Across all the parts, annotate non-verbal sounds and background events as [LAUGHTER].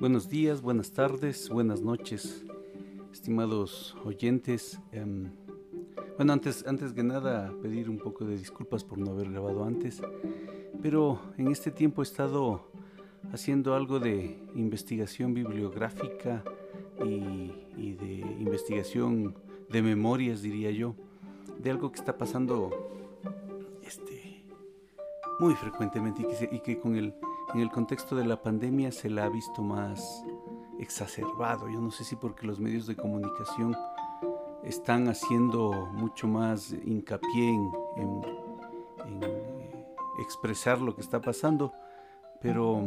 Buenos días, buenas tardes, buenas noches, estimados oyentes. Em, bueno, antes, antes que nada, pedir un poco de disculpas por no haber grabado antes, pero en este tiempo he estado haciendo algo de investigación bibliográfica y, y de investigación de memorias, diría yo, de algo que está pasando este, muy frecuentemente y que, y que con el en el contexto de la pandemia se la ha visto más exacerbado. Yo no sé si porque los medios de comunicación están haciendo mucho más hincapié en, eh, expresar lo que está pasando, pero,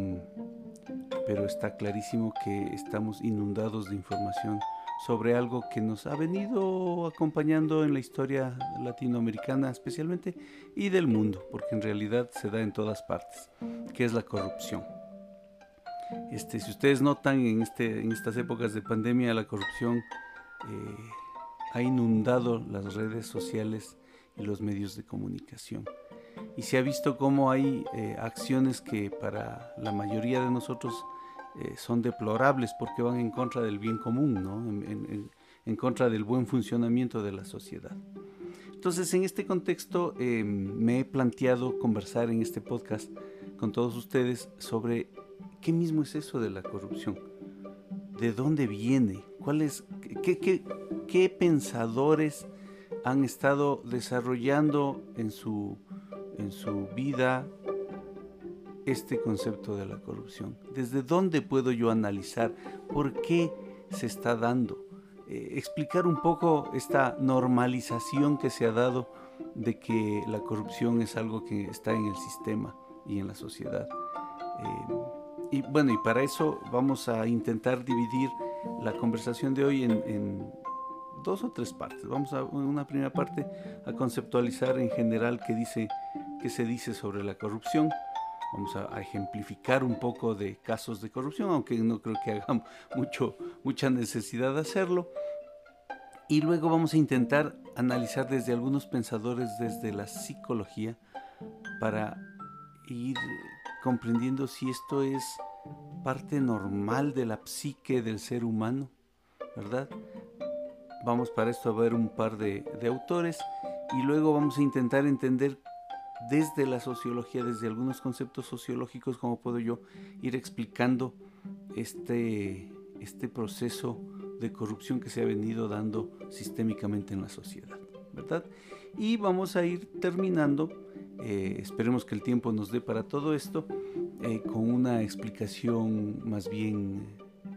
pero está clarísimo que estamos inundados de información sobre algo que nos ha venido acompañando en la historia latinoamericana especialmente y del mundo, porque en realidad se da en todas partes, que es la corrupción. Este, si ustedes notan en, este, en estas épocas de pandemia, la corrupción eh, ha inundado las redes sociales y los medios de comunicación. Y se ha visto cómo hay eh, acciones que para la mayoría de nosotros eh, son deplorables porque van en contra del bien común, ¿no? en, contra del buen funcionamiento de la sociedad. Entonces, en este contexto, em, me he planteado conversar en este podcast con todos ustedes sobre qué mismo es eso de la corrupción, de dónde viene, cuáles, qué, qué, qué pensadores han estado desarrollando en su, en su vida este concepto de la corrupción? ¿Desde dónde puedo yo analizar por qué se está dando? Eh, explicar un poco esta normalización que se ha dado de que la corrupción es algo que está en el sistema y en la sociedad. Eh, y bueno, y para eso vamos a intentar dividir la conversación de hoy en, dos o tres partes. Vamos a una primera parte a conceptualizar en general qué dice qué se dice sobre la corrupción vamos a, ejemplificar un poco de casos de corrupción, aunque no creo que haga [LAUGHS] mucho, mucha necesidad de hacerlo. Y luego vamos a intentar analizar desde algunos pensadores, desde la psicología, para ir comprendiendo si esto es parte normal de la psique del ser humano, ¿verdad? Vamos para esto a ver un par de, de autores y luego vamos a intentar entender desde la sociología, desde algunos conceptos sociológicos, cómo puedo yo ir explicando este, este proceso de corrupción que se ha venido dando sistémicamente en la sociedad, ¿verdad? Y vamos a ir terminando, eh, esperemos que el tiempo nos dé para todo esto, eh, con una explicación más bien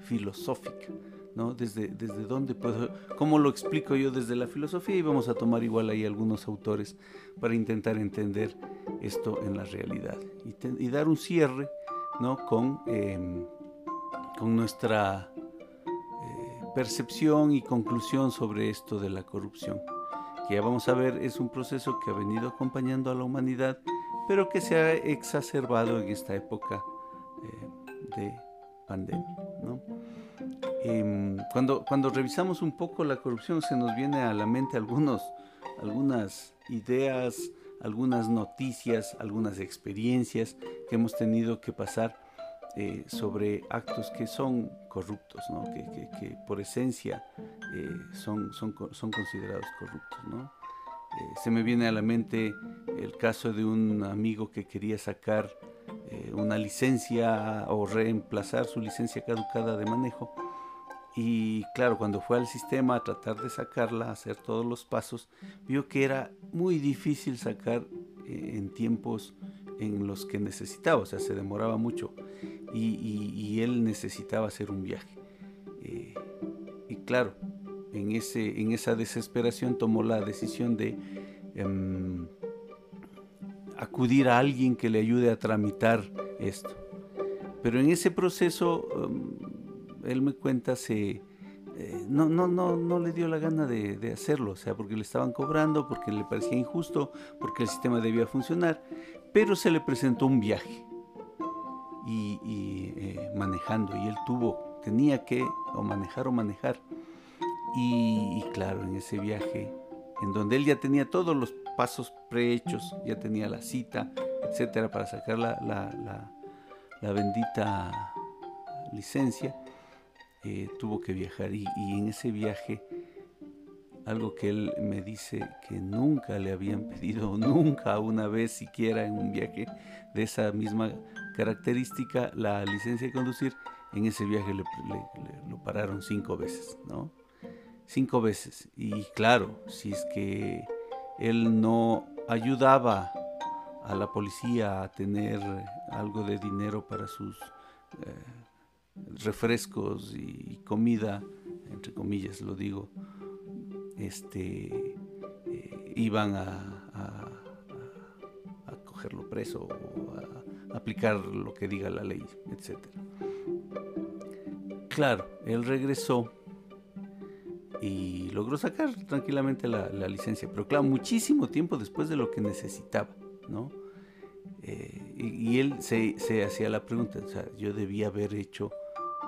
filosófica ¿no? Desde, desde dónde puedo, cómo lo explico yo desde la filosofía y vamos a tomar igual ahí algunos autores para intentar entender esto en la realidad y, dar un cierre, ¿no? Con, em, con nuestra eh, percepción y conclusión sobre esto de la corrupción, que ya vamos a ver es un proceso que ha venido acompañando a la humanidad, pero que se ha exacerbado en esta época eh, de pandemia, ¿no? Em, cuando, cuando revisamos un poco la corrupción se nos viene a la mente algunos, algunas ideas, algunas noticias, algunas experiencias que hemos tenido que pasar eh, sobre actos que son corruptos, que, por esencia eh, son, son, son, considerados corruptos. Eh, se me viene a la mente el caso de un amigo que quería sacar una licencia o reemplazar su licencia caducada de manejo y claro, cuando fue al sistema a tratar de sacarla, a hacer todos los pasos, vio que era muy difícil sacar eh, en tiempos en los que necesitaba, o sea, se demoraba mucho y, él necesitaba hacer un viaje. Eh, y claro, en, ese, en esa desesperación tomó la decisión de em, acudir a alguien que le ayude a tramitar esto. Pero en ese proceso em, él me cuenta, se, eh, no, no, no, no le dio la gana de, hacerlo, o sea, porque le estaban cobrando, porque le parecía injusto, porque el sistema debía funcionar, pero se le presentó un viaje y, eh, manejando, y él tuvo, tenía que o manejar o manejar. Y, claro, en ese viaje, en donde él ya tenía todos los pasos prehechos, ya tenía la cita, etcétera, para sacar la, la, la bendita licencia, eh, tuvo que viajar y, en ese viaje algo que él me dice que nunca le habían pedido, [LAUGHS] nunca una vez siquiera en un viaje de esa misma característica, la licencia de conducir, en ese viaje le, lo pararon cinco veces, ¿no? Cinco veces. Y claro, si es que él no ayudaba a la policía a tener algo de dinero para sus eh, refrescos y comida, entre comillas lo digo, este, eh, iban a, cogerlo preso o a aplicar lo que diga la ley, etc. Claro, él regresó y logró sacar tranquilamente la, licencia, pero claro, muchísimo tiempo después de lo que necesitaba, ¿no? Eh, y, él se, hacía la pregunta, o sea, yo debía haber hecho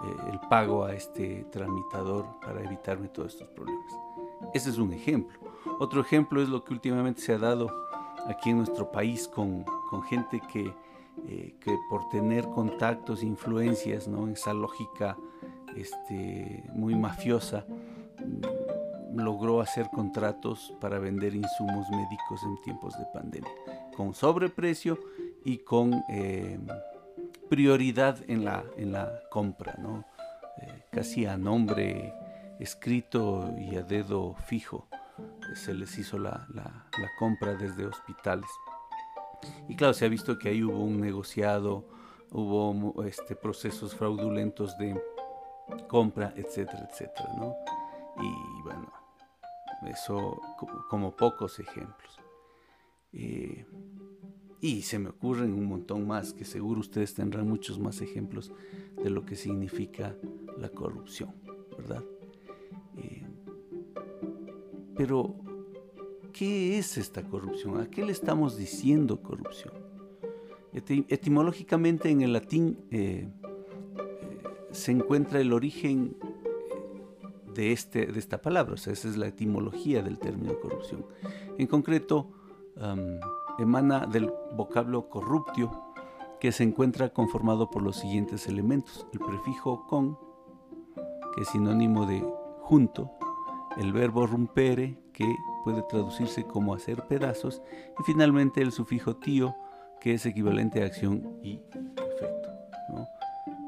eh, el pago a este tramitador para evitarme todos estos problemas. Ese es un ejemplo. Otro ejemplo es lo que últimamente se ha dado aquí en nuestro país con, gente que, eh, que, por tener contactos, influencias, ¿no? esa lógica este, muy mafiosa, mm, logró hacer contratos para vender insumos médicos en tiempos de pandemia, con sobreprecio y con eh, prioridad en la, en la compra, ¿no? Eh, casi a nombre escrito y a dedo fijo se les hizo la, la, compra desde hospitales. Y claro, se ha visto que ahí hubo un negociado, hubo este, procesos fraudulentos de compra, etcétera, etcétera, ¿no? Y bueno, eso como, pocos ejemplos. Eh, y se me ocurren un montón más, que seguro ustedes tendrán muchos más ejemplos de lo que significa la corrupción, ¿verdad? Eh, pero, ¿qué es esta corrupción? ¿A qué le estamos diciendo corrupción? etimológicamente en el latín eh, se encuentra el origen de, este, de esta palabra, o sea, esa es la etimología del término corrupción. En concreto, emana del vocablo corruptio, que se encuentra conformado por los siguientes elementos. El prefijo con, que es sinónimo de junto, el verbo rumpere, que puede traducirse como hacer pedazos, y finalmente el sufijo tío, que es equivalente a acción y efecto.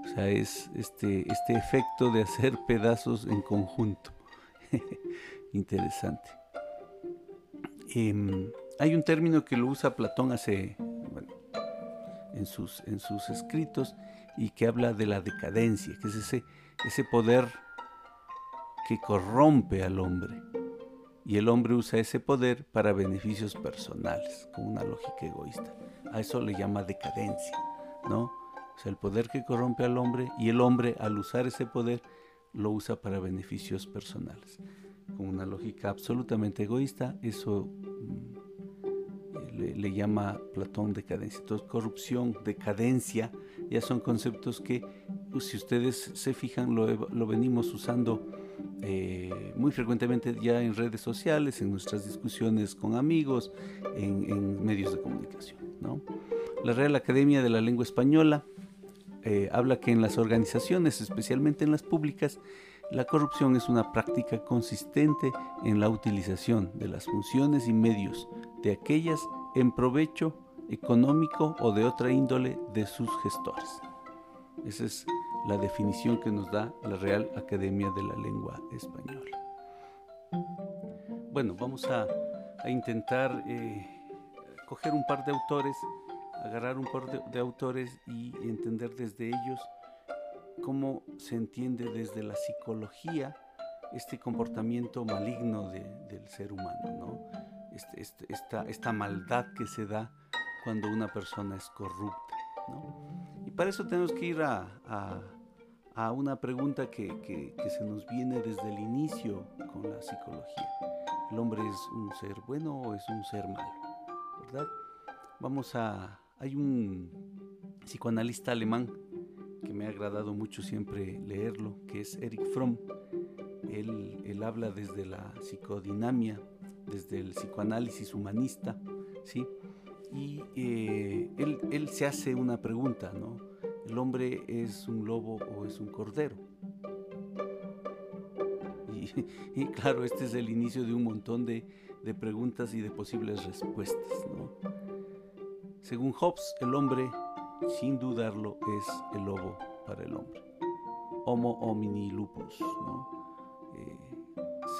O sea, es este, este efecto de hacer pedazos en conjunto. [LAUGHS] Interesante. Em, hay un término que lo usa Platón hace, en, sus, en sus escritos y que habla de la decadencia, que es ese, ese poder que corrompe al hombre. Y el hombre usa ese poder para beneficios personales, con una lógica egoísta. A eso le llama decadencia, ¿no? O sea, el poder que corrompe al hombre y el hombre al usar ese poder lo usa para beneficios personales. Con una lógica absolutamente egoísta, eso le, llama Platón decadencia. Entonces, corrupción, decadencia, ya son conceptos que, pues, si ustedes se fijan, lo, venimos usando eh, muy frecuentemente ya en redes sociales, en nuestras discusiones con amigos, en, en medios de comunicación. ¿no? La Real Academia de la Lengua Española eh, habla que en las organizaciones, especialmente en las públicas, la corrupción es una práctica consistente en la utilización de las funciones y medios de aquellas en provecho económico o de otra índole de sus gestores. Esa es la definición que nos da la Real Academia de la Lengua Española. Bueno, vamos a, intentar eh, coger un par de autores agarrar un par de, autores y entender desde ellos cómo se entiende desde la psicología este comportamiento maligno del ser humano, ¿no? Este, este, esta, maldad que se da cuando una persona es corrupta. ¿no? Y para eso tenemos que ir a, a, una pregunta que, que, que, se nos viene desde el inicio con la psicología. ¿El hombre es un ser bueno o es un ser malo? ¿Verdad? Vamos a, hay un psicoanalista alemán que me ha agradado mucho siempre leerlo, que es Eric Fromm. Él, habla desde la psicodinamia, desde el psicoanálisis humanista, ¿sí? Y eh, él, se hace una pregunta, ¿no? ¿El hombre es un lobo o es un cordero? [LAUGHS] Y, claro, este es el inicio de un montón de, de preguntas y de posibles respuestas. ¿no? Según Hobbes, el hombre, sin dudarlo, es el lobo para el hombre. Homo homini lupus. ¿no?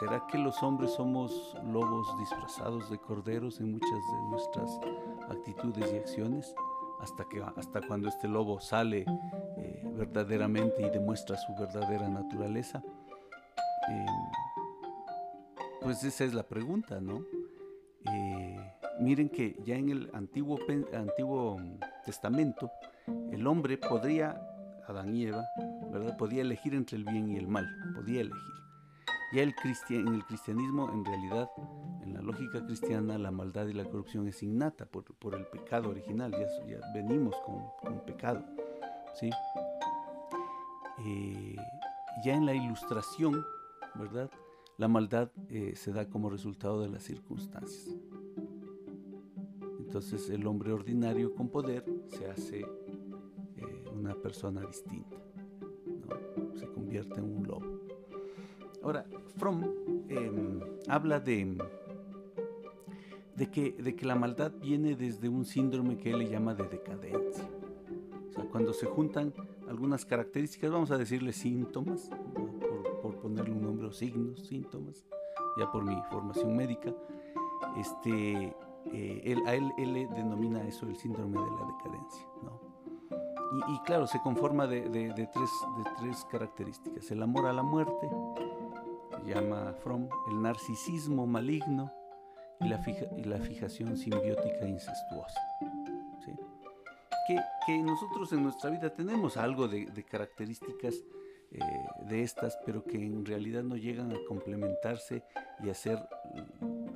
Eh, ¿Será que los hombres somos lobos disfrazados de corderos en muchas de nuestras actitudes y acciones? Hasta, que, hasta cuando este lobo sale eh, verdaderamente y demuestra su verdadera naturaleza. Eh, pues esa es la pregunta, ¿no? miren que ya en el Antiguo, Antiguo Testamento el hombre podría, Adán y Eva, ¿verdad? Podía elegir entre el bien y el mal, podía elegir. Ya el en el cristianismo, en realidad, en la lógica cristiana, la maldad y la corrupción es innata por, el pecado original, ya, venimos con, pecado. ¿sí? Eh, ya en la ilustración, ¿verdad? La maldad eh, se da como resultado de las circunstancias. Entonces el hombre ordinario con poder se hace eh, una persona distinta, se convierte en un lobo. Ahora, Fromm em, habla de, de, que, de que la maldad viene desde un síndrome que él le llama de decadencia. O sea, cuando se juntan algunas características, vamos a decirle síntomas, por, por, ponerle un nombre o signos, síntomas, ya por mi formación médica, este, eh, a él, él, le denomina eso el síndrome de la decadencia. ¿no? Y, claro, se conforma de, de, tres, de tres características. El amor a la muerte, llama Fromm, el narcisismo maligno y la, fija, y la fijación simbiótica incestuosa. ¿sí? Que, que, nosotros en nuestra vida tenemos algo de, de características eh, de estas, pero que en realidad no llegan a complementarse y a ser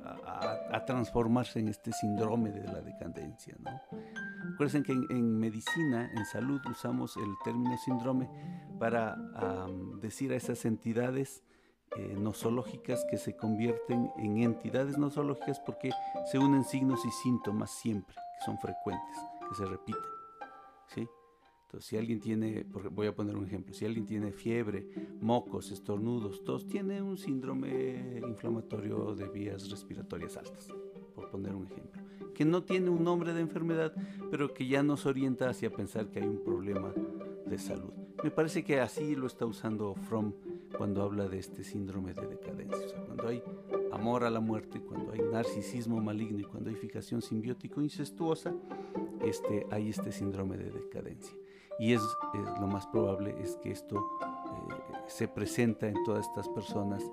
a, transformarse en este síndrome de la decadencia. ¿no? Recuerden que en, medicina, en salud, usamos el término síndrome para decir a esas entidades eh, nosológicas que se convierten en entidades nosológicas porque se unen signos y síntomas siempre, que son frecuentes, que se repiten. ¿sí? Entonces, si alguien tiene, voy a poner un ejemplo, si alguien tiene fiebre, mocos, estornudos, tos, tiene un síndrome inflamatorio de vías respiratorias altas, por poner un ejemplo, que no tiene un nombre de enfermedad, pero que ya nos orienta hacia pensar que hay un problema de salud. Me parece que así lo está usando Fromm cuando habla de este síndrome de decadencia. O sea, cuando hay amor a la muerte, cuando hay narcisismo maligno y cuando hay fijación simbiótico incestuosa, este, hay este síndrome de decadencia y es, lo más probable es que esto eh, se presenta en todas estas personas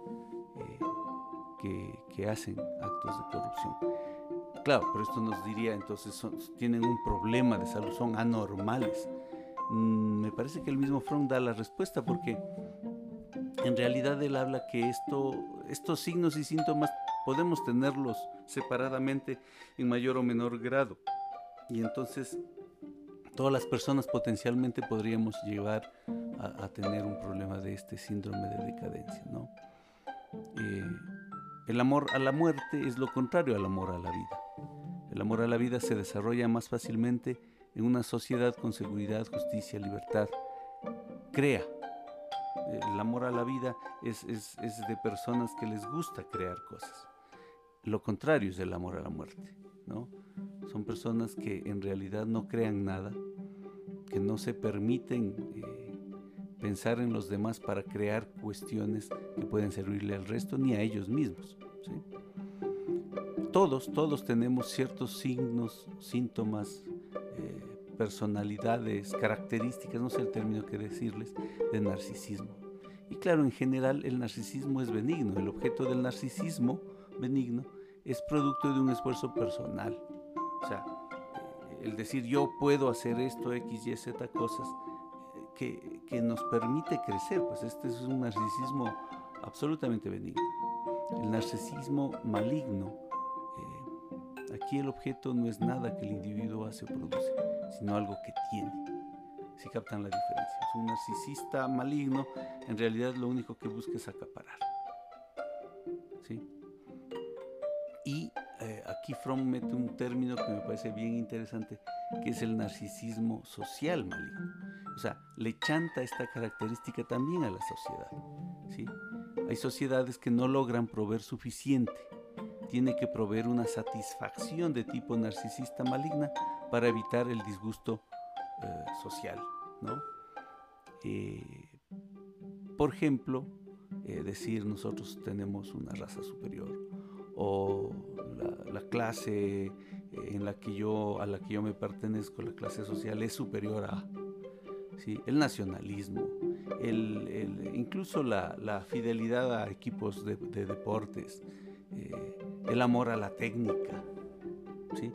eh, que, hacen actos de corrupción. Claro, pero esto nos diría entonces tienen un problema de salud, son anormales. Mm, me parece que el mismo Fromm da la respuesta porque en realidad él habla que esto, estos signos y síntomas podemos tenerlos separadamente en mayor o menor grado. Y entonces todas las personas potencialmente podríamos llevar a, tener un problema de este síndrome de decadencia. ¿no? Eh, el amor a la muerte es lo contrario al amor a la vida. El amor a la vida se desarrolla más fácilmente en una sociedad con seguridad, justicia, libertad. Crea. El amor a la vida es, es, es de personas que les gusta crear cosas. Lo contrario es el amor a la muerte. ¿no? Son personas que en realidad no crean nada, que no se permiten eh, pensar en los demás para crear cuestiones que pueden servirle al resto ni a ellos mismos. Todos, todos tenemos ciertos signos, síntomas, eh, personalidades, características, no sé el término que decirles, de narcisismo. Y claro, en general el narcisismo es benigno. El objeto del narcisismo benigno es producto de un esfuerzo personal. O sea, el decir yo puedo hacer esto, X, Y, Z cosas, que, que, nos permite crecer, pues este es un narcisismo absolutamente benigno. El narcisismo maligno, eh, aquí el objeto no es nada que el individuo hace o produce, sino algo que tiene. Si captan la diferencia. Un narcisista maligno, en realidad lo único que busca es acaparar. ¿Sí? Y eh, aquí Fromm mete un término que me parece bien interesante, que es el narcisismo social maligno. O sea, le chanta esta característica también a la sociedad. ¿sí? Hay sociedades que no logran proveer suficiente. Tiene que proveer una satisfacción de tipo narcisista maligna para evitar el disgusto eh, social. ¿no? Eh, por ejemplo, eh, decir nosotros tenemos una raza superior o la, clase en la que yo a la que yo me pertenezco, la clase social es superior a ¿sí? el nacionalismo, el, incluso la, fidelidad a equipos de, deportes, eh, el amor a la técnica. ¿sí?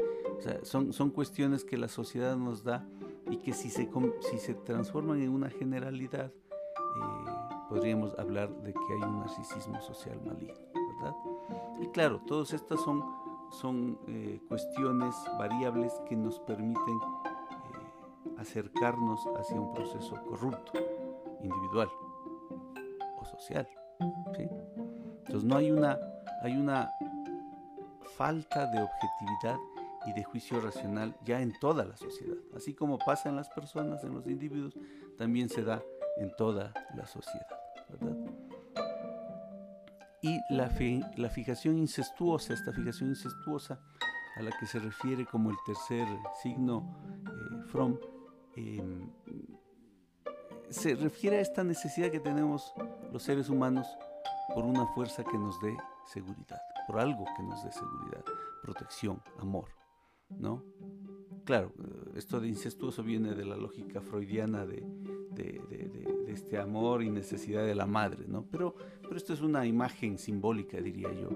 son, son cuestiones que la sociedad nos da y que si se, si se transforman en una generalidad, eh, podríamos hablar de que hay un narcisismo social maligno, ¿verdad? Y claro, todas estas son, son eh, cuestiones variables que nos permiten eh, acercarnos hacia un proceso corrupto, individual o social. Entonces no hay una, hay una falta de objetividad y de juicio racional ya en toda la sociedad. Así como pasa en las personas, en los individuos, también se da en toda la sociedad. Y la, la fijación incestuosa, esta fijación incestuosa a la que se refiere como el tercer signo eh, from, em, se refiere a esta necesidad que tenemos los seres humanos por una fuerza que nos dé seguridad, por algo que nos dé seguridad, protección, amor, ¿no? Claro, esto de incestuoso viene de la lógica freudiana de, este amor y necesidad de la madre, ¿no? Pero, pero esto es una imagen simbólica, diría yo.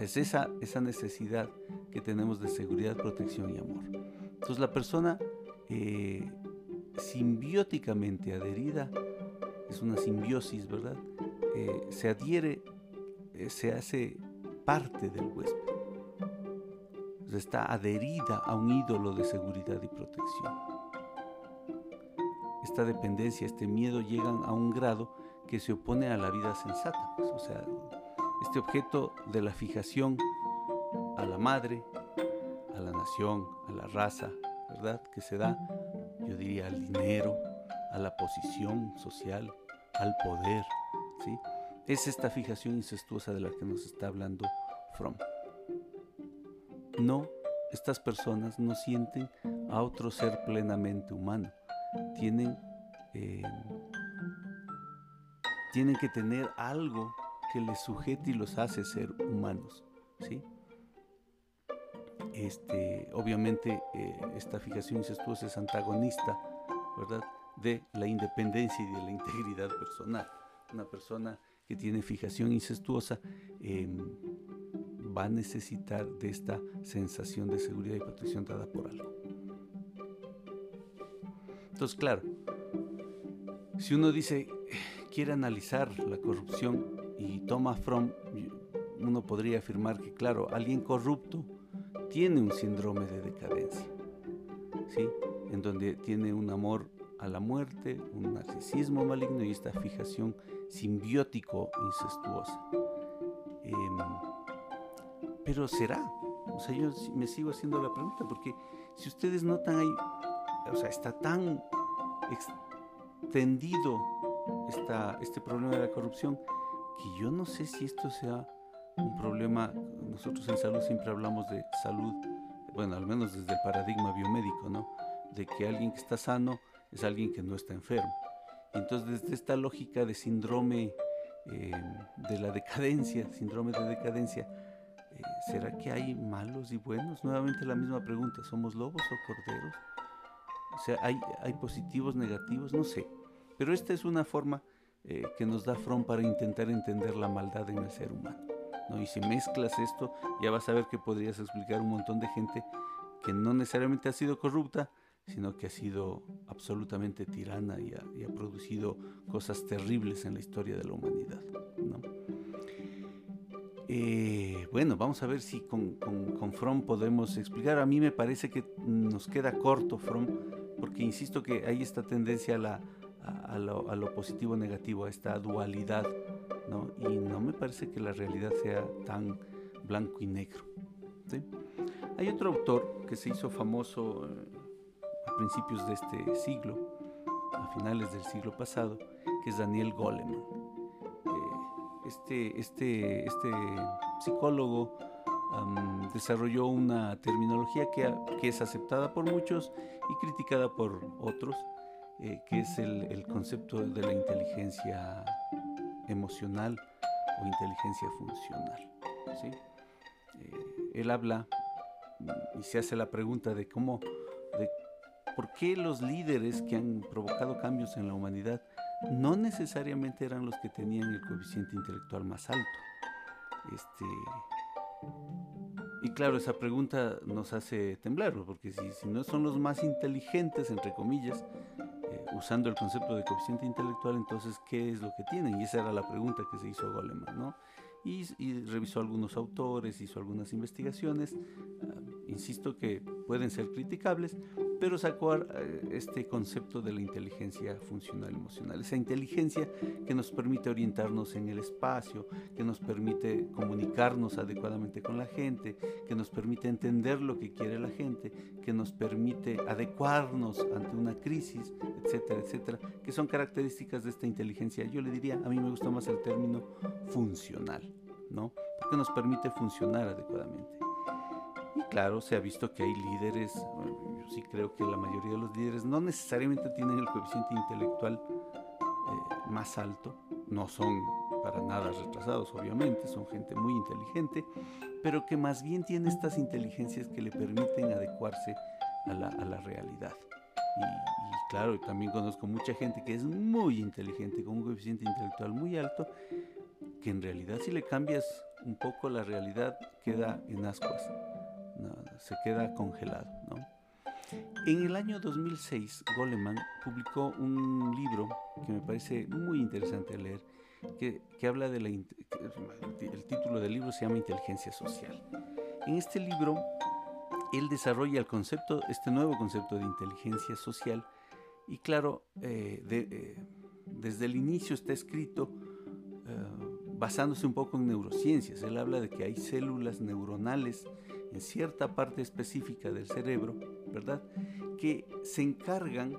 es esa, esa necesidad que tenemos de seguridad, protección y amor. Entonces la persona eh, simbióticamente adherida, es una simbiosis, ¿verdad? Eh, se adhiere, eh, se hace parte del huésped. Está adherida a un ídolo de seguridad y protección esta dependencia, este miedo llegan a un grado que se opone a la vida sensata. Pues, o sea, este objeto de la fijación a la madre, a la nación, a la raza, ¿verdad? Que se da, yo diría, al dinero, a la posición social, al poder, ¿sí? Es esta fijación incestuosa de la que nos está hablando Fromm. No, estas personas no sienten a otro ser plenamente humano tienen, eh, tienen que tener algo que les sujete y los hace ser humanos, ¿sí? Este, obviamente eh, esta fijación incestuosa es antagonista, ¿verdad? De la independencia y de la integridad personal. Una persona que tiene fijación incestuosa em, va a necesitar de esta sensación de seguridad y protección dada por algo. Entonces, claro, si uno dice, quiere analizar la corrupción y toma from, uno podría afirmar que, claro, alguien corrupto tiene un síndrome de decadencia, ¿sí? En donde tiene un amor a la muerte, un narcisismo maligno y esta fijación simbiótico incestuosa. Em, pero será, o sea, yo me sigo haciendo la pregunta porque si ustedes notan ahí o sea, está tan extendido este problema de la corrupción que yo no sé si esto sea un problema, nosotros en salud siempre hablamos de salud, bueno, al menos desde el paradigma biomédico, ¿no? De que alguien que está sano es alguien que no está enfermo. Entonces, desde esta lógica de síndrome eh, de la decadencia, síndrome de decadencia, ¿será que hay malos y buenos? Nuevamente la misma pregunta, ¿somos lobos o corderos? O sea, hay, positivos, negativos, no sé. Pero esta es una forma eh, que nos da Fromm para intentar entender la maldad en el ser humano. ¿no? Y si mezclas esto, ya vas a ver que podrías explicar un montón de gente que no necesariamente ha sido corrupta, sino que ha sido absolutamente tirana y ha, producido cosas terribles en la historia de la humanidad. ¿no? Eh, bueno, vamos a ver si con, con, Fromm podemos explicar. A mí me parece que nos queda corto Fromm porque insisto que hay esta tendencia a, lo, positivo negativo, a esta dualidad, y no me parece que la realidad sea tan blanco y negro. Hay otro autor que se hizo famoso a principios de este siglo, a finales del siglo pasado, que es Daniel Goleman. Este, este, este psicólogo desarrolló una terminología que, es aceptada por muchos y criticada por otros, eh, que es el, concepto de la inteligencia emocional o inteligencia funcional. ¿sí? Eh, él habla y se hace la pregunta de cómo, de por qué los líderes que han provocado cambios en la humanidad no necesariamente eran los que tenían el coeficiente intelectual más alto. Este, y claro, esa pregunta nos hace temblar, porque si, no son los más inteligentes, entre comillas, eh, usando el concepto de coeficiente intelectual, entonces, ¿qué es lo que tienen? Y esa era la pregunta que se hizo Goleman, ¿no? y, revisó algunos autores, hizo algunas investigaciones, ah, insisto que pueden ser criticables, pero sacó eh, este concepto de la inteligencia funcional emocional, esa inteligencia que nos permite orientarnos en el espacio, que nos permite comunicarnos adecuadamente con la gente, que nos permite entender lo que quiere la gente, que nos permite adecuarnos ante una crisis, etcétera, etcétera, que son características de esta inteligencia. Yo le diría, a mí me gusta más el término funcional, ¿no? Porque nos permite funcionar adecuadamente. Y claro, se ha visto que hay líderes, yo sí creo que la mayoría de los líderes no necesariamente tienen el coeficiente intelectual eh, más alto, no son para nada retrasados, obviamente, son gente muy inteligente, pero que más bien tiene estas inteligencias que le permiten adecuarse a la, a la realidad. Y, y, claro, también conozco mucha gente que es muy inteligente, con un coeficiente intelectual muy alto, que en realidad si le cambias un poco la realidad queda en ascuas se queda congelado. En el año 2006, Goleman publicó un libro que me parece muy interesante leer, que, habla de la... El título del libro se llama Inteligencia Social. En este libro, él desarrolla el concepto, este nuevo concepto de inteligencia social, y claro, eh, eh, desde el inicio está escrito eh, basándose un poco en neurociencias. Él habla de que hay células neuronales en cierta parte específica del cerebro, ¿verdad? Que se encargan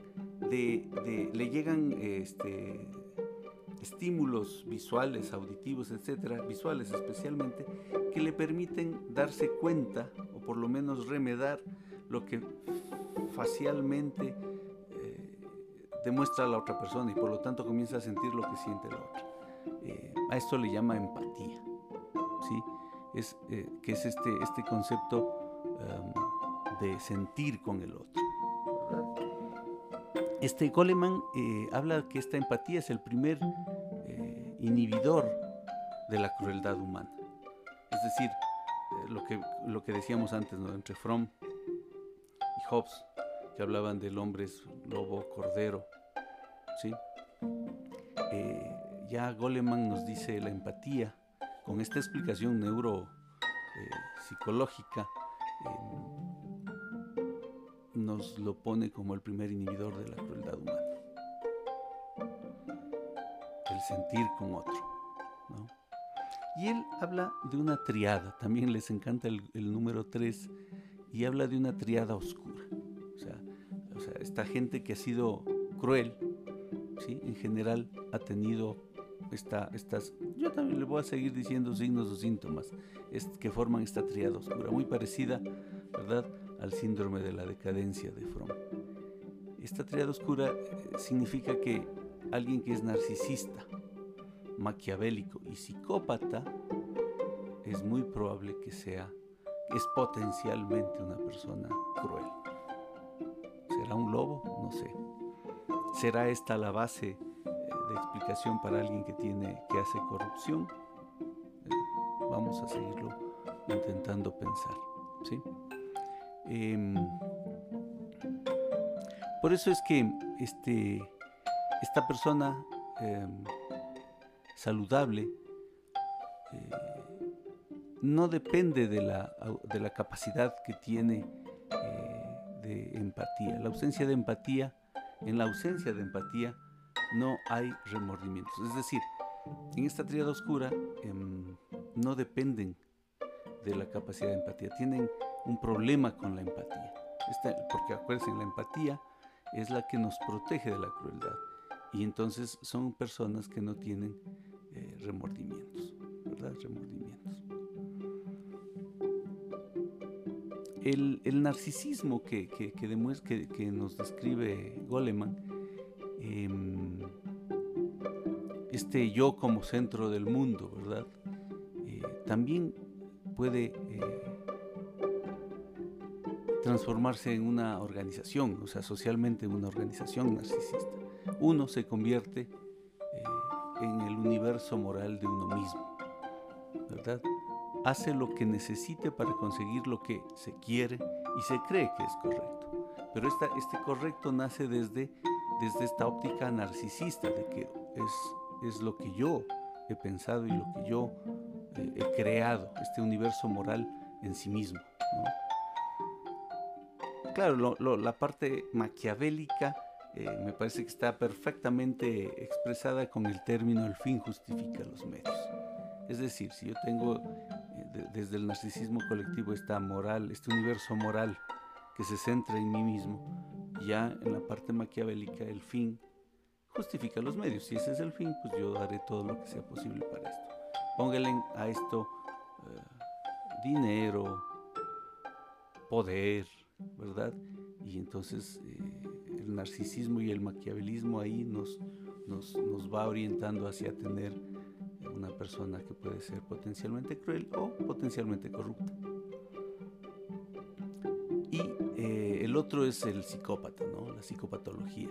de, le llegan este, estímulos visuales, auditivos, etcétera, visuales especialmente, que le permiten darse cuenta o por lo menos remedar lo que facialmente eh, demuestra la otra persona y por lo tanto comienza a sentir lo que siente la otra. Eh, a esto le llama empatía, ¿sí? Es, eh, que es este, este concepto de sentir con el otro. Este Goleman eh, habla que esta empatía es el primer eh, inhibidor de la crueldad humana. Es decir, lo, que, lo que decíamos antes, ¿no? entre Fromm y Hobbes, que hablaban del hombre lobo, cordero. ¿sí? ya Goleman nos dice la empatía con esta explicación neuropsicológica, eh, nos lo pone como el primer inhibidor de la crueldad humana. El sentir con otro. Y él habla de una triada, también les encanta el, número 3, y habla de una triada oscura. O sea, esta gente que ha sido cruel, en general ha tenido estas, yo también le voy a seguir diciendo signos o síntomas que forman esta triada oscura, muy parecida, ¿verdad?, al síndrome de la decadencia de Fromm. Esta triada oscura eh, significa que alguien que es narcisista, maquiavélico y psicópata es muy probable que sea, es potencialmente una persona cruel. ¿Será un lobo? No sé. ¿Será esta la base de explicación para alguien que tiene que hace corrupción. Eh, vamos a seguirlo intentando pensar. ¿sí? Em, por eso es que este, esta persona em, saludable eh, no depende de la, de la, capacidad que tiene eh, de empatía. La ausencia de empatía, en la ausencia de empatía, no hay remordimientos. Es decir, en esta triada oscura em, no dependen de la capacidad de empatía, tienen un problema con la empatía. porque acuérdense, la empatía es la que nos protege de la crueldad. Y entonces son personas que no tienen eh, remordimientos, ¿verdad? Remordimientos. El, narcisismo que, que, que, nos describe Goleman, em, este yo como centro del mundo, ¿verdad? Eh, también puede eh, transformarse en una organización, o sea, socialmente en una organización narcisista. Uno se convierte eh, en el universo moral de uno mismo, ¿verdad? Hace lo que necesite para conseguir lo que se quiere y se cree que es correcto. Pero esta, este correcto nace desde, desde esta óptica narcisista de que es, es lo que yo he pensado y lo que yo eh, he creado, este universo moral en sí mismo. Claro, la parte maquiavélica eh, me parece que está perfectamente expresada con el término el fin justifica los medios. Es decir, si yo tengo eh, desde el narcisismo colectivo esta moral, este universo moral que se centra en mí mismo, ya en la parte maquiavélica el fin justifica los medios. Si ese es el fin, pues yo haré todo lo que sea posible para esto. Póngale a esto eh, dinero, poder, ¿verdad? Y entonces el narcisismo y el maquiavelismo ahí nos, nos, nos, va orientando hacia tener una persona que puede ser potencialmente cruel o potencialmente corrupta. Y eh, el otro es el psicópata, ¿no? la psicopatología,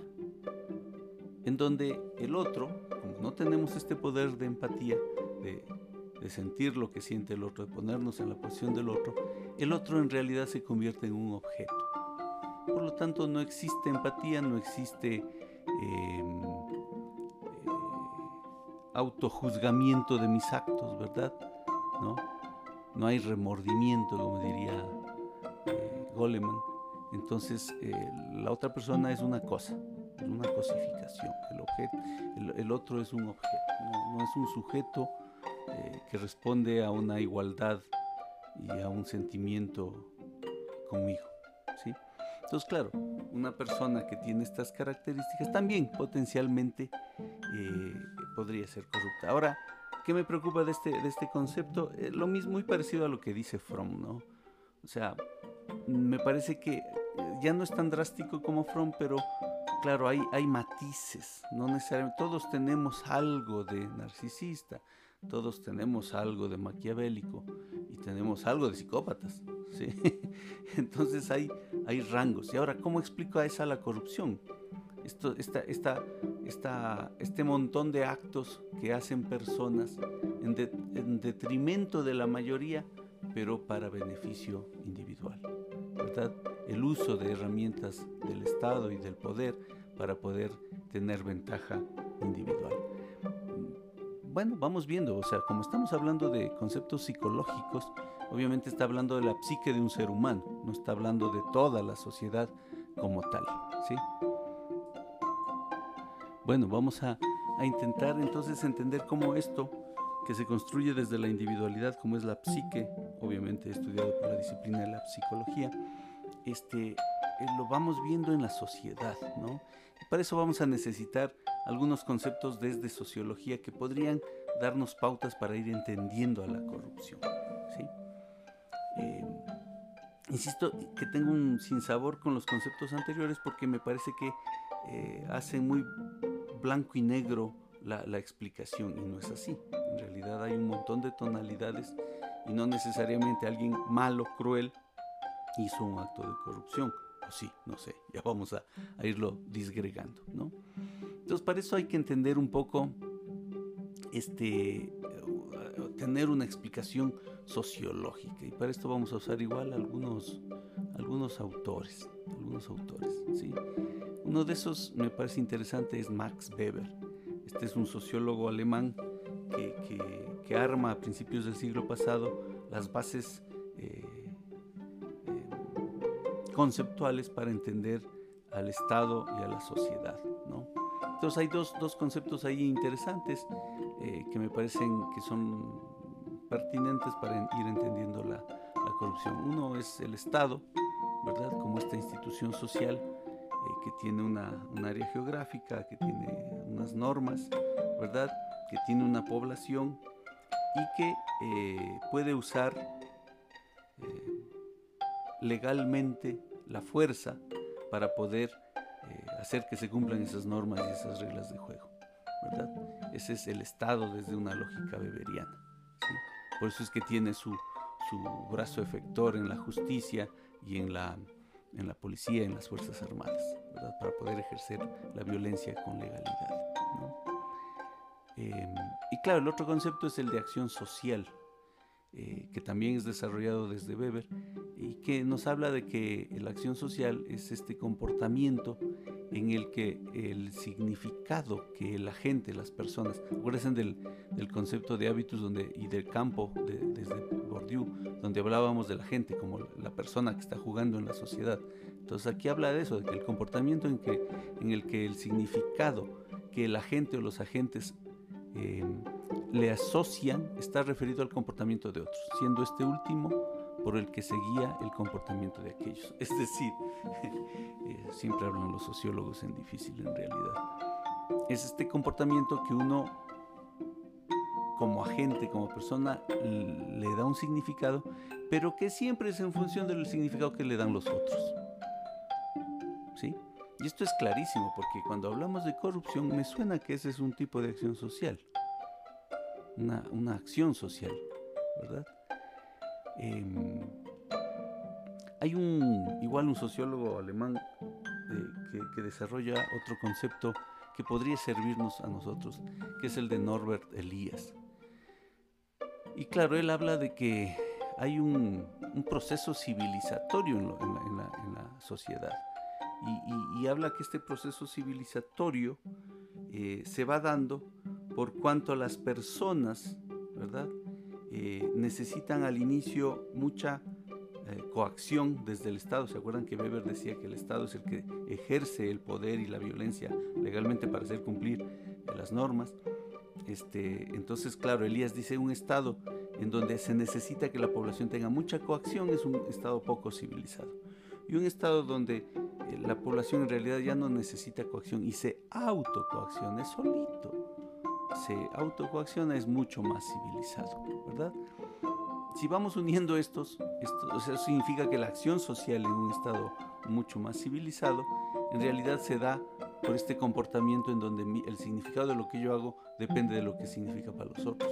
en donde el otro, como no tenemos este poder de empatía, de, sentir lo que siente el otro, de ponernos en la posición del otro, el otro en realidad se convierte en un objeto por lo tanto no existe empatía, no existe em, eh, autojuzgamiento de mis actos, ¿verdad? ¿No? no hay remordimiento, como diría eh, Goleman. Entonces eh, la otra persona es una cosa, una cosificación. El, objeto, el, otro es un objeto, no, no es un sujeto que responde a una igualdad y a un sentimiento conmigo. ¿sí? Entonces, claro, una persona que tiene estas características también potencialmente eh, podría ser corrupta. Ahora, ¿qué me preocupa de este, de este concepto? Eh, lo mismo, muy parecido a lo que dice Fromm, ¿no? O sea, me parece que ya no es tan drástico como Fromm, pero claro, hay, hay matices, no necesariamente, todos tenemos algo de narcisista, todos tenemos algo de maquiavélico y tenemos algo de psicópatas, ¿sí? [LAUGHS] Entonces hay, hay rangos. Y ahora, ¿cómo explico esa la corrupción? Esto, esta, esta, esta, este montón de actos que hacen personas en, detrimento de la mayoría, pero para beneficio individual. ¿verdad? El uso de herramientas del Estado y del poder para poder tener ventaja individual bueno, vamos viendo, o sea, como estamos hablando de conceptos psicológicos, obviamente está hablando de la psique de un ser humano, no está hablando de toda la sociedad como tal, ¿sí? Bueno, vamos a, intentar entonces entender cómo esto, que se construye desde la individualidad, como es la psique, obviamente estudiado por la disciplina de la psicología, este, eh, lo vamos viendo en la sociedad, ¿no? Y para eso vamos a necesitar algunos conceptos desde sociología que podrían darnos pautas para ir entendiendo a la corrupción. Eh, insisto que tengo un sinsabor con los conceptos anteriores porque me parece que eh, hacen muy blanco y negro la, la, explicación y no es así. En realidad hay un montón de tonalidades y no necesariamente alguien malo, cruel, hizo un acto de corrupción. O sí, no sé, [LAUGHS] ya vamos a, a irlo disgregando, ¿no? Entonces, para eso hay que entender un poco, este, tener una explicación sociológica. Y para esto vamos a usar igual algunos, algunos autores, algunos autores, ¿sí? Uno de esos me parece interesante es Max Weber. Este es un sociólogo alemán que, que, arma a principios del siglo pasado las bases conceptuales para entender al Estado y a la sociedad, ¿no? Entonces hay dos, dos conceptos ahí interesantes eh, que me parecen que son pertinentes para ir entendiendo la, corrupción. Uno es el Estado, ¿verdad? Como esta institución social que tiene una, un área geográfica, que tiene unas normas, ¿verdad? Que tiene una población y que eh, puede usar eh, legalmente la fuerza para poder eh, hacer que se cumplan esas normas y esas reglas de juego. ¿verdad? Ese es el Estado desde una lógica beberiana. Por eso es que tiene su, su brazo efector en la justicia y en la, en la policía, en las Fuerzas Armadas, ¿verdad? para poder ejercer la violencia con legalidad. Em, y claro, el otro concepto es el de acción social, eh, que también es desarrollado desde Weber y que nos habla de que la acción social es este comportamiento en el que el significado que la gente, las personas, acuérdense del, del concepto de hábitos donde, y del campo desde Bourdieu, donde hablábamos de la gente como la persona que está jugando en la sociedad. Entonces aquí habla de eso, de que el comportamiento en, que, en el que el significado que la gente o los agentes Em, le asocian está referido al comportamiento de otros, siendo este último por el que seguía el comportamiento de aquellos. [LAUGHS] Es decir, [LAUGHS] eh, siempre hablan los sociólogos en difícil en realidad. Es este comportamiento que uno como agente, como persona, le da un significado, pero que siempre es en función del significado que le dan los otros. ¿Sí? Y esto es clarísimo porque cuando hablamos de corrupción me suena que ese es un tipo de acción social, una, acción social, ¿verdad? Em, hay un, igual un sociólogo alemán eh, que, desarrolla otro concepto que podría servirnos a nosotros, que es el de Norbert Elias. Y claro, él habla de que hay un, proceso civilizatorio en la sociedad y, habla que este proceso civilizatorio eh, se va dando por cuanto las personas, ¿verdad? Eh, necesitan al inicio mucha eh, coacción desde el Estado. ¿Se acuerdan que Weber decía que el Estado es el que ejerce el poder y la violencia legalmente para hacer cumplir las normas? Este, entonces, claro, Elías dice un Estado en donde se necesita que la población tenga mucha coacción es un Estado poco civilizado. Y un Estado donde la población en realidad ya no necesita coacción y se autocoacciona, es solito. Se autocoacciona, es mucho más civilizado, ¿verdad? Si vamos uniendo estos, esto, eso significa que la acción social en un estado mucho más civilizado, en realidad se da por este comportamiento en donde el significado de lo que yo hago depende de lo que significa para los otros.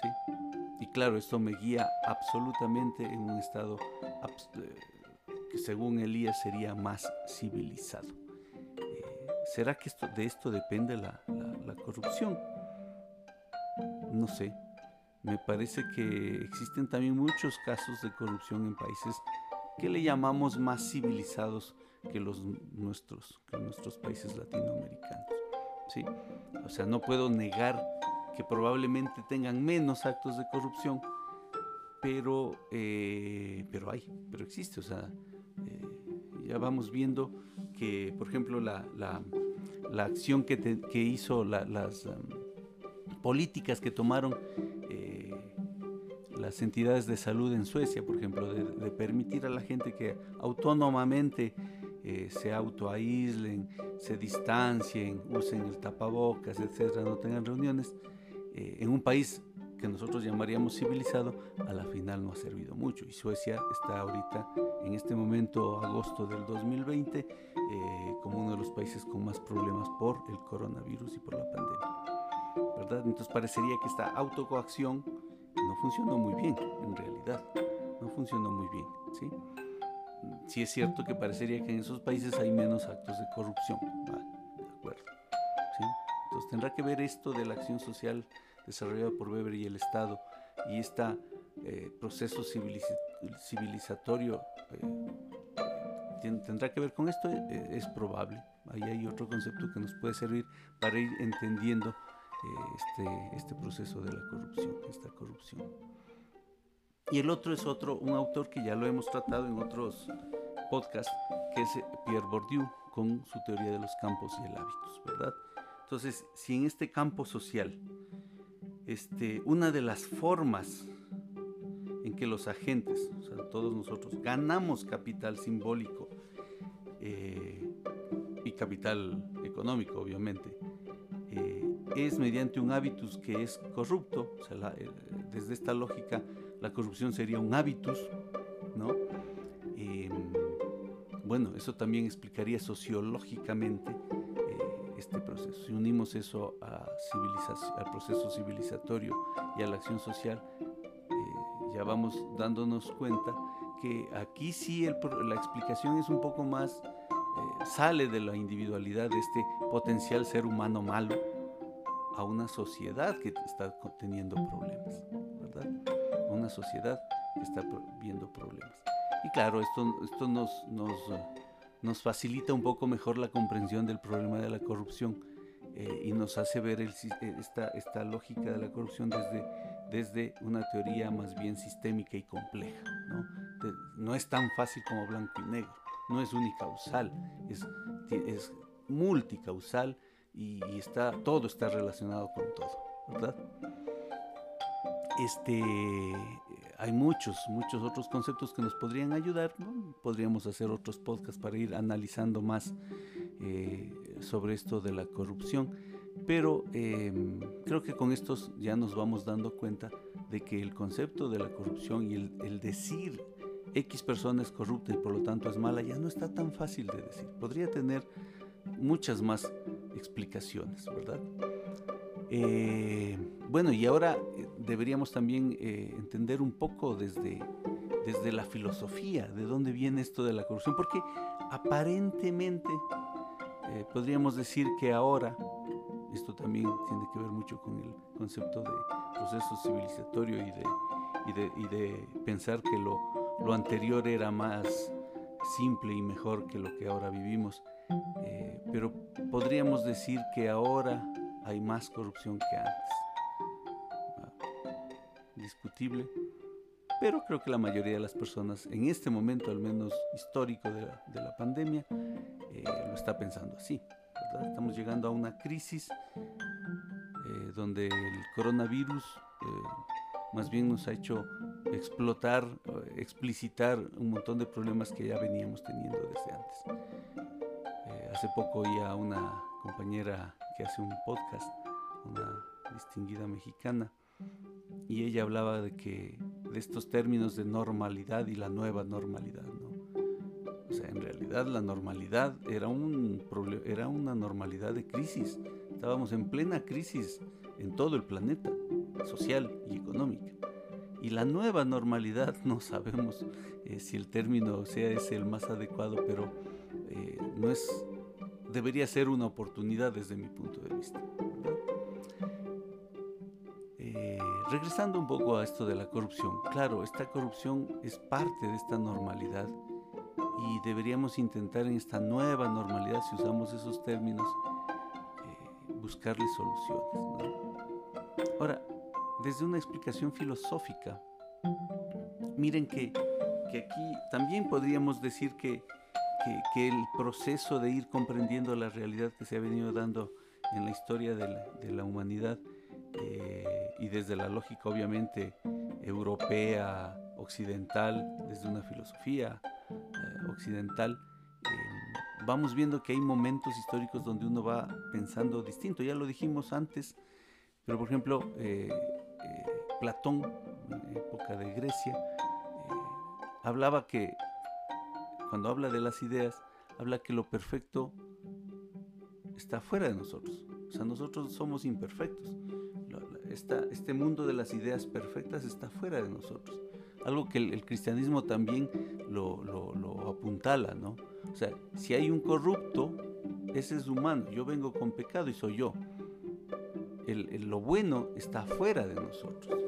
¿Sí? Y claro, esto me guía absolutamente en un estado eh, según Elías sería más civilizado. Eh, ¿Será que esto, de esto depende la, corrupción? No sé. Me parece que existen también muchos casos de corrupción en países que le llamamos más civilizados que los nuestros, que nuestros países latinoamericanos. ¿sí? O sea, no puedo negar que probablemente tengan menos actos de corrupción, pero, eh, pero hay, pero existe. O sea, ya vamos viendo que, por ejemplo, la, la, acción que, que hizo las um, políticas que tomaron eh, las entidades de salud en Suecia, por ejemplo, de, permitir a la gente que autónomamente eh, se autoaíslen, se distancien, usen el tapabocas, etcétera, no tengan reuniones, eh, en un país que nosotros llamaríamos civilizado, a la final no ha servido mucho. Y Suecia está ahorita, en este momento, agosto del 2020, eh, como uno de los países con más problemas por el coronavirus y por la pandemia. ¿Verdad? Entonces parecería que esta autocoacción no funcionó muy bien, en realidad. No funcionó muy bien, ¿sí? Sí es cierto que parecería que en esos países hay menos actos de corrupción, de acuerdo. ¿sí? Entonces tendrá que ver esto de la acción social desarrollado por Weber y el Estado y este proceso civilizatorio eh, tendrá que ver con esto, eh, es probable. Ahí hay otro concepto que nos puede servir para ir entendiendo este, este proceso de la corrupción, esta corrupción. Y el otro es otro, un autor que ya lo hemos tratado en otros podcasts, que es Pierre Bourdieu, con su teoría de los campos y el hábitos, ¿verdad? Entonces, si en este campo social este, una de las formas en que los agentes, o sea, todos nosotros, ganamos capital simbólico eh, y capital económico, obviamente, eh, es mediante un hábitus que es corrupto, o sea, eh, desde esta lógica la corrupción sería un hábitus, ¿no? Em, bueno, eso también explicaría sociológicamente este proceso. Si unimos eso a al proceso civilizatorio y a la acción social, ya vamos dándonos cuenta que aquí sí la explicación es un poco más, eh, sale de la individualidad de este potencial ser humano malo a una sociedad que está teniendo problemas, ¿verdad? una sociedad que está viendo problemas. Y claro, esto, esto nos, nos, nos facilita un poco mejor la comprensión del problema de la corrupción eh, y nos hace ver el, eh, esta, esta lógica de la corrupción desde desde una teoría más bien sistémica y compleja. No, no es tan fácil como blanco y negro, no es unicausal, es, es multicausal y, está, todo está relacionado con todo, ¿verdad? Este, hay muchos, muchos otros conceptos que nos podrían ayudar, ¿no? podríamos hacer otros podcasts para ir analizando más eh, sobre esto de la corrupción pero em, creo que con estos ya nos vamos dando cuenta de que el concepto de la corrupción y el, decir X persona es corrupta y por lo tanto es mala ya no está tan fácil de decir. Podría tener muchas más explicaciones, ¿verdad? Eh, bueno, y ahora eh, deberíamos también eh, entender un poco desde, desde la filosofía de dónde viene esto de la corrupción, porque aparentemente podríamos decir que ahora esto también tiene que ver mucho con el concepto de proceso civilizatorio y de, y de, pensar que lo, lo, anterior era más simple y mejor que lo que ahora vivimos. Pero podríamos decir que ahora hay más corrupción que antes. Ah, discutible. Pero creo que la mayoría de las personas, en este momento al menos histórico de la, de la pandemia, eh, lo está pensando así. Estamos llegando a una crisis eh, donde el coronavirus eh, más bien nos ha hecho explotar, explicitar un montón de problemas que ya veníamos teniendo desde antes. Hace poco oía a una compañera que hace un podcast, una distinguida mexicana, y ella hablaba de que de estos términos de normalidad y la nueva normalidad, ¿no? O sea, en realidad la normalidad era, un era una normalidad de crisis. Estábamos en plena crisis en todo el planeta, social y económica. Y la nueva normalidad, [LAUGHS] no sabemos eh, si el término sea ese el más adecuado, pero eh, no es, debería ser una oportunidad desde mi punto de vista. Eh, regresando un poco a esto de la corrupción, claro, esta corrupción es parte de esta normalidad y deberíamos intentar en esta nueva normalidad, si usamos esos términos, eh, buscarle soluciones. Ahora, desde una explicación filosófica, miren que, que aquí también podríamos decir que, que, el proceso de ir comprendiendo la realidad que se ha venido dando en la historia de la, humanidad eh, y desde la lógica obviamente europea, occidental, desde una filosofía occidental, eh, vamos viendo que hay momentos históricos donde uno va pensando distinto. Ya lo dijimos antes, pero por ejemplo, eh, eh, Platón, época de Grecia, hablaba que, cuando habla de las ideas, habla que lo perfecto está fuera de nosotros. O sea, nosotros somos imperfectos. este mundo de las ideas perfectas está fuera de nosotros algo que el, cristianismo también lo, apuntala, ¿no? O sea, si hay un corrupto, ese es humano, yo vengo con pecado y soy yo. El, lo bueno está fuera de nosotros.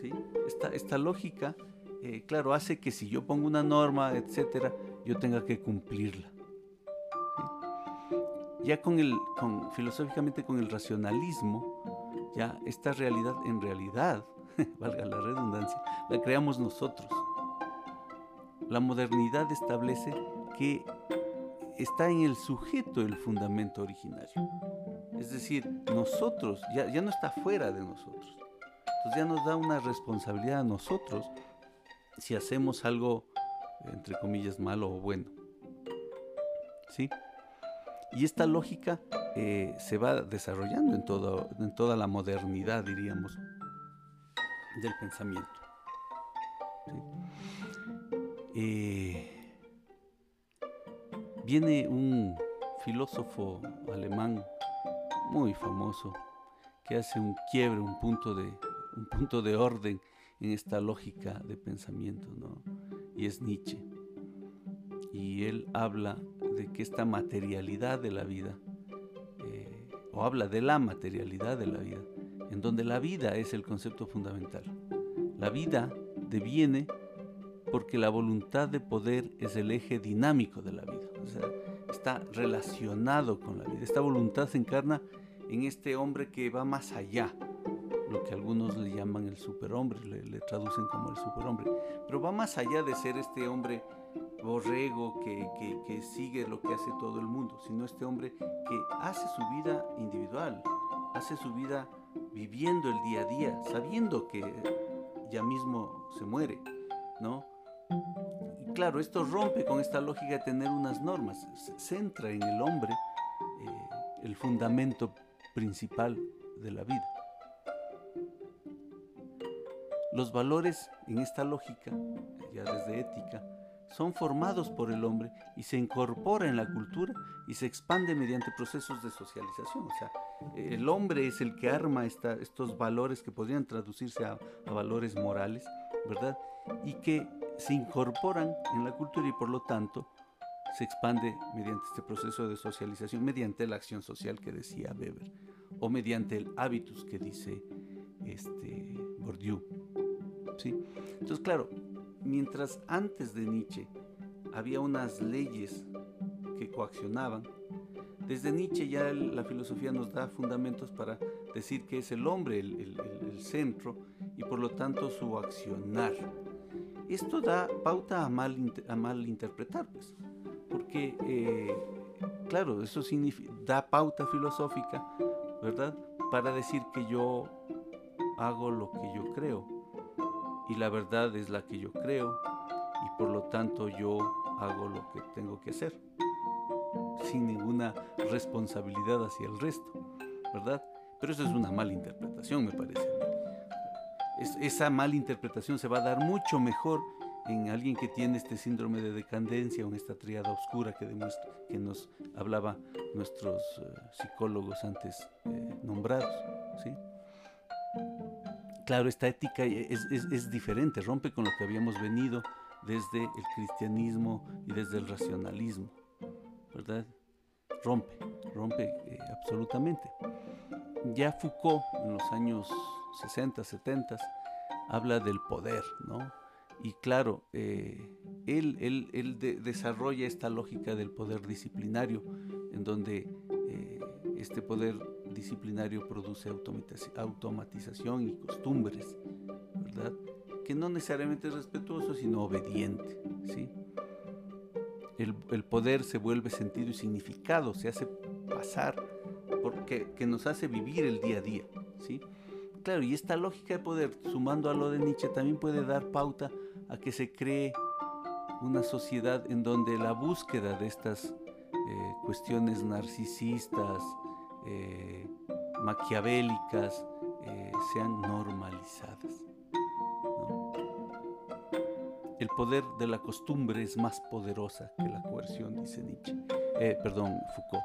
¿sí? Esta, esta lógica, eh, claro, hace que si yo pongo una norma, etcétera, yo tenga que cumplirla. Ya con el, con, filosóficamente con el racionalismo, ya esta realidad en realidad [LAUGHS] valga la redundancia, la creamos nosotros. La modernidad establece que está en el sujeto el fundamento originario. Es decir, nosotros, ya, ya no está fuera de nosotros. Entonces ya nos da una responsabilidad a nosotros si hacemos algo, entre comillas, malo o bueno. ¿Sí? Y esta lógica eh, se va desarrollando en, todo, en toda la modernidad, diríamos, del pensamiento. Eh, viene un filósofo alemán muy famoso que hace un quiebre, un punto de, un punto de orden en esta lógica de pensamiento, ¿no? Y es Nietzsche. Y él habla de que esta materialidad de la vida, eh, o habla de la materialidad de la vida, en donde la vida es el concepto fundamental. La vida deviene porque la voluntad de poder es el eje dinámico de la vida. O sea, está relacionado con la vida. Esta voluntad se encarna en este hombre que va más allá, lo que algunos le llaman el superhombre, le, traducen como el superhombre, pero va más allá de ser este hombre borrego que, que, sigue lo que hace todo el mundo, sino este hombre que hace su vida individual, hace su vida viviendo el día a día, sabiendo que ya mismo se muere, ¿no? Y claro, esto rompe con esta lógica de tener unas normas, centra en el hombre eh, el fundamento principal de la vida. Los valores en esta lógica, ya desde ética, son formados por el hombre y se incorpora en la cultura y se expande mediante procesos de socialización. O sea, el hombre es el que arma estos valores que podrían traducirse a, a valores morales, ¿verdad? Y que se incorporan en la cultura y por lo tanto se expande mediante este proceso de socialización, mediante la acción social que decía Weber, o mediante el hábitus que dice este, Bourdieu. Entonces, claro, mientras antes de Nietzsche había unas leyes que coaccionaban, desde Nietzsche ya la filosofía nos da fundamentos para decir que es el hombre el, centro y por lo tanto su accionar. Esto da pauta a mal, interpretar, pues porque, eh, claro, eso da pauta filosófica, ¿verdad? Para decir que yo hago lo que yo creo y la verdad es la que yo creo y por lo tanto yo hago lo que tengo que hacer sin ninguna responsabilidad hacia el resto, ¿verdad? Pero eso es una mala interpretación, me parece. Es, esa mala interpretación se va a dar mucho mejor en alguien que tiene este síndrome de decadencia o en esta triada oscura que, demuestra, que nos hablaba nuestros eh, psicólogos antes eh, nombrados. ¿sí? Claro, esta ética es, es, es, diferente, rompe con lo que habíamos venido desde el cristianismo y desde el racionalismo, ¿verdad? Rompe, rompe eh, absolutamente. Ya Foucault en los años 60, 70 habla del poder, ¿no? Y claro, eh, él, él, desarrolla esta lógica del poder disciplinario, en donde eh, este poder disciplinario produce automatización y costumbres, ¿verdad? Que no necesariamente es respetuoso, sino obediente, ¿sí? El, el, poder se vuelve sentido y significado, se hace pasar, porque que nos hace vivir el día a día, ¿sí? Claro, y esta lógica de poder, sumando a lo de Nietzsche, también puede dar pauta a que se cree una sociedad en donde la búsqueda de estas eh, cuestiones narcisistas, eh, maquiavélicas, eh, sean normalizadas. El poder de la costumbre es más poderosa que la coerción, dice Nietzsche, perdón, Foucault.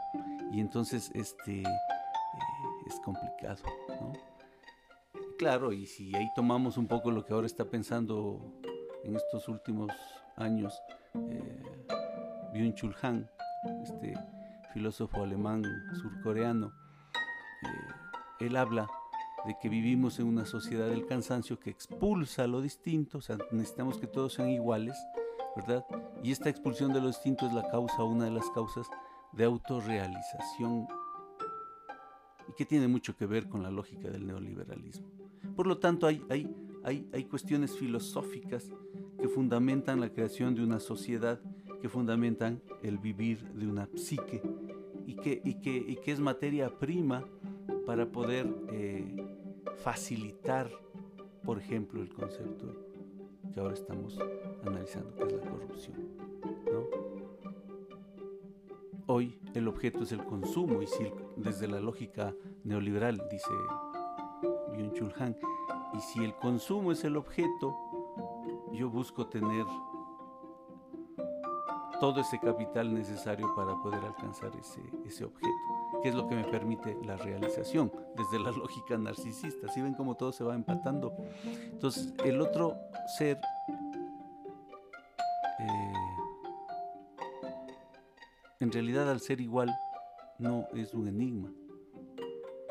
Y entonces este, es complicado. Claro, y si ahí tomamos un poco lo que ahora está pensando en estos últimos años eh, Byung-Chul Han, este filósofo alemán surcoreano, eh, él habla de que vivimos en una sociedad del cansancio que expulsa lo distinto, o sea, necesitamos que todos sean iguales, ¿verdad? Y esta expulsión de lo distinto es la causa, una de las causas de autorrealización y que tiene mucho que ver con la lógica del neoliberalismo. Por lo tanto, hay, hay, hay, hay cuestiones filosóficas que fundamentan la creación de una sociedad, que fundamentan el vivir de una psique y que, y que, que es materia prima para poder eh, facilitar por ejemplo, el concepto que ahora estamos analizando, que es la corrupción. Hoy el objeto es el consumo y si desde la lógica neoliberal, dice Byung-Chul Han, y si el consumo es el objeto, yo busco tener todo ese capital necesario para poder alcanzar ese, ese objeto, que es lo que me permite la realización desde la [LAUGHS] lógica narcisista. Si ven cómo todo se va empatando. Entonces, el otro ser eh, en realidad al ser igual no es un enigma,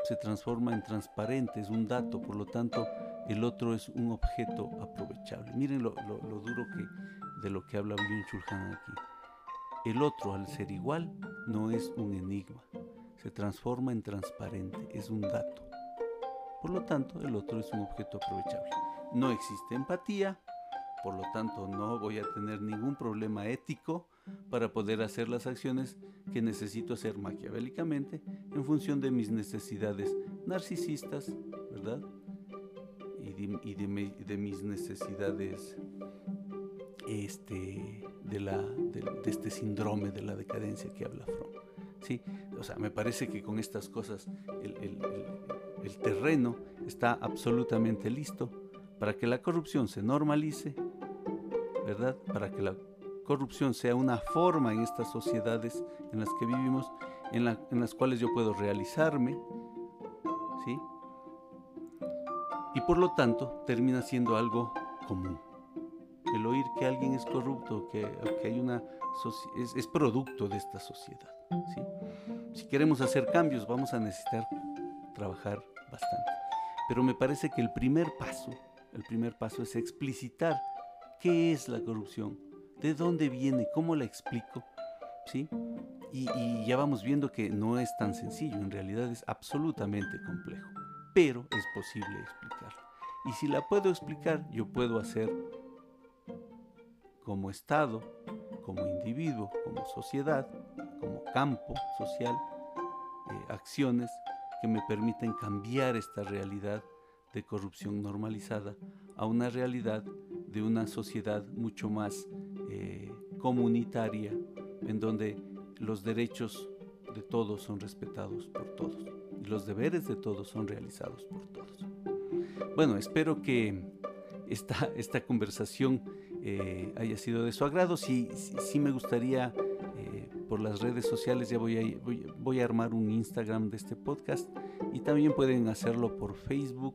se transforma en transparente, es un dato, por lo tanto el otro es un objeto aprovechable. Miren lo, duro que, de lo que habla Byung-Chul Han aquí. El otro, al ser igual, no es un enigma, se transforma en transparente, es un dato. Por lo tanto, el otro es un objeto aprovechable. No existe empatía, por lo tanto no voy a tener ningún problema ético para poder hacer las acciones que necesito hacer maquiavélicamente en función de mis necesidades narcisistas, ¿verdad? Y de, mis necesidades este, de, la, de, este síndrome de la decadencia que habla Fromm. ¿sí? O sea, me parece que con estas cosas el, el terreno está absolutamente listo para que la corrupción se normalice, ¿verdad? Para que la corrupción sea una forma en estas sociedades en las que vivimos, en, las cuales yo puedo realizarme, ¿sí? Y por lo tanto termina siendo algo común. El oír que alguien es corrupto, que, que hay una es, producto de esta sociedad. ¿sí? Si queremos hacer cambios, vamos a necesitar trabajar bastante. Pero me parece que el primer paso, el primer paso es explicitar qué es la corrupción, de dónde viene, cómo la explico, ¿sí? Y, ya vamos viendo que no es tan sencillo, en realidad es absolutamente complejo, pero es posible explicarla. Y si la puedo explicar, yo puedo hacer como Estado, como individuo, como sociedad, como campo social, eh, acciones que me permiten cambiar esta realidad de corrupción normalizada a una realidad de una sociedad mucho más eh, comunitaria, en donde los derechos de todos son respetados por todos y los deberes de todos son realizados por todos. Bueno, espero que esta, esta conversación eh, haya sido de su agrado. Sí, sí, me gustaría eh, por las redes sociales, ya voy a, voy a armar un Instagram de este podcast y también pueden hacerlo por Facebook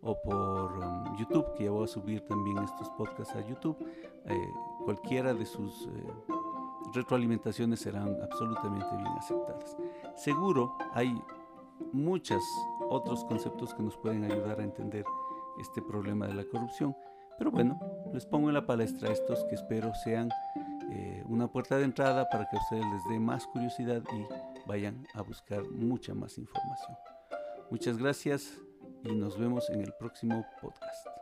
o por um, YouTube, que ya voy a subir también estos podcasts a YouTube. Eh, cualquiera de sus retroalimentaciones serán absolutamente bien aceptadas. Seguro hay muchos otros conceptos que nos pueden ayudar a entender este problema de la corrupción, pero bueno, les pongo en la palestra estos que espero sean eh, una puerta de entrada para que a ustedes les dé más curiosidad y vayan a buscar mucha más información. Muchas gracias y nos vemos en el próximo podcast.